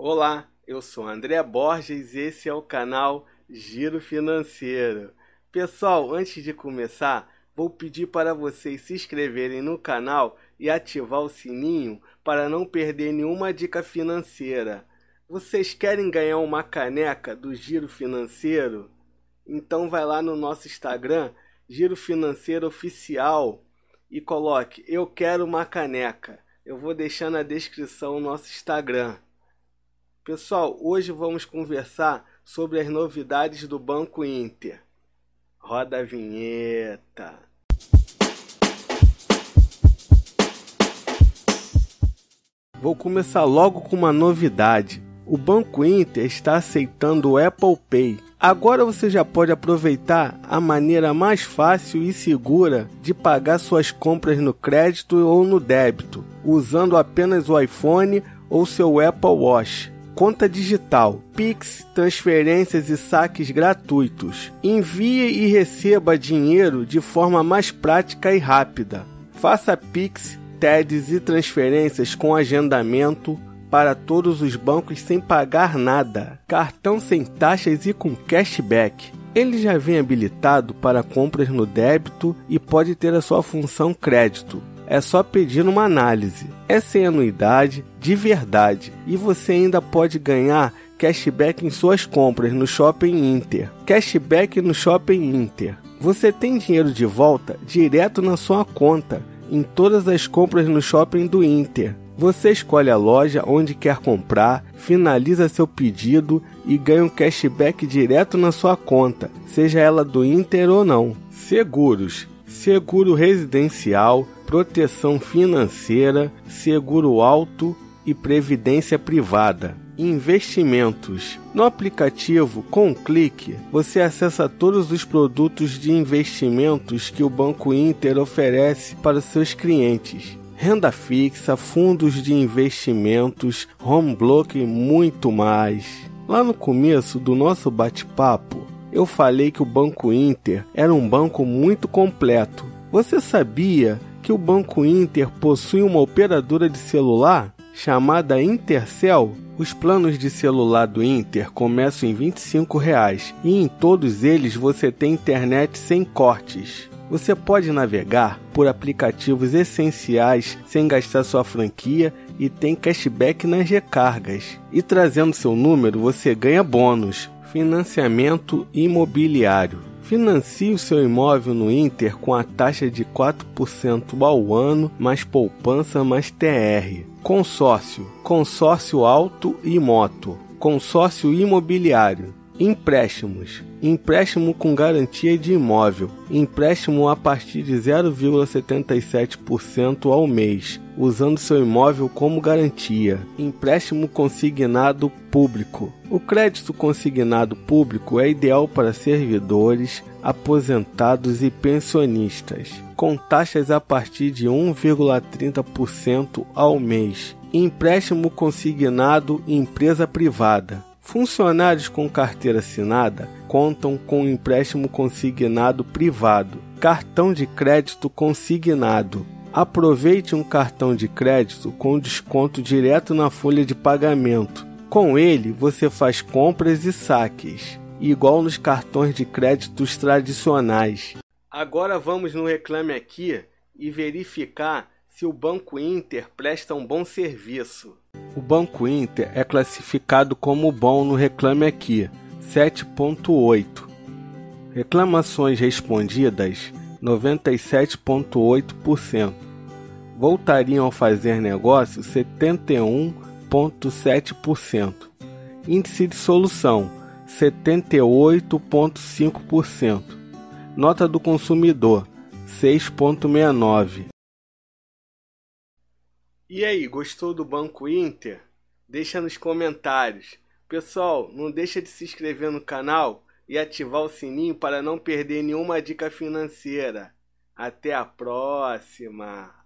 Olá, eu sou André Borges e esse é o canal Giro Financeiro. Pessoal, antes de começar, vou pedir para vocês se inscreverem no canal e ativar o sininho para não perder nenhuma dica financeira. Vocês querem ganhar uma caneca do Giro Financeiro? Então vai lá no nosso Instagram, Giro Financeiro Oficial, e coloque Eu quero uma caneca. Eu vou deixar na descrição o nosso Instagram. Pessoal, hoje vamos conversar sobre as novidades do Banco Inter. Roda a vinheta. Vou começar logo com uma novidade. O Banco Inter está aceitando o Apple Pay. Agora você já pode aproveitar a maneira mais fácil e segura de pagar suas compras no crédito ou no débito, usando apenas o iPhone ou seu Apple Watch conta digital, Pix, transferências e saques gratuitos. Envie e receba dinheiro de forma mais prática e rápida. Faça Pix, TEDs e transferências com agendamento para todos os bancos sem pagar nada. Cartão sem taxas e com cashback. Ele já vem habilitado para compras no débito e pode ter a sua função crédito é só pedir uma análise. É sem anuidade, de verdade, e você ainda pode ganhar cashback em suas compras no Shopping Inter. Cashback no Shopping Inter. Você tem dinheiro de volta direto na sua conta em todas as compras no shopping do Inter. Você escolhe a loja onde quer comprar, finaliza seu pedido e ganha um cashback direto na sua conta, seja ela do Inter ou não. Seguros, seguro residencial, proteção financeira, seguro alto e previdência privada. Investimentos. No aplicativo, com um clique, você acessa todos os produtos de investimentos que o Banco Inter oferece para seus clientes. Renda fixa, fundos de investimentos, home block e muito mais. Lá no começo do nosso bate-papo, eu falei que o Banco Inter era um banco muito completo. Você sabia que o Banco Inter possui uma operadora de celular chamada Intercel. Os planos de celular do Inter começam em 25 reais, e em todos eles você tem internet sem cortes. Você pode navegar por aplicativos essenciais sem gastar sua franquia e tem cashback nas recargas. E trazendo seu número você ganha bônus. Financiamento imobiliário. Financie o seu imóvel no Inter com a taxa de 4% ao ano, mais poupança, mais TR. Consórcio, consórcio auto e moto, consórcio imobiliário, empréstimos, empréstimo com garantia de imóvel, empréstimo a partir de 0,77% ao mês, usando seu imóvel como garantia, empréstimo consignado público. O crédito consignado público é ideal para servidores, aposentados e pensionistas, com taxas a partir de 1,30% ao mês. Empréstimo consignado empresa privada. Funcionários com carteira assinada contam com empréstimo consignado privado, cartão de crédito consignado. Aproveite um cartão de crédito com desconto direto na folha de pagamento. Com ele, você faz compras e saques, igual nos cartões de créditos tradicionais. Agora vamos no Reclame Aqui e verificar se o Banco Inter presta um bom serviço. O Banco Inter é classificado como bom no Reclame Aqui, 7.8. Reclamações respondidas, 97.8%. Voltariam a fazer negócio, 71.7%. Índice de solução, 78.5%. Nota do consumidor, 6.69. E aí, gostou do Banco Inter? Deixa nos comentários. Pessoal, não deixa de se inscrever no canal e ativar o sininho para não perder nenhuma dica financeira. Até a próxima!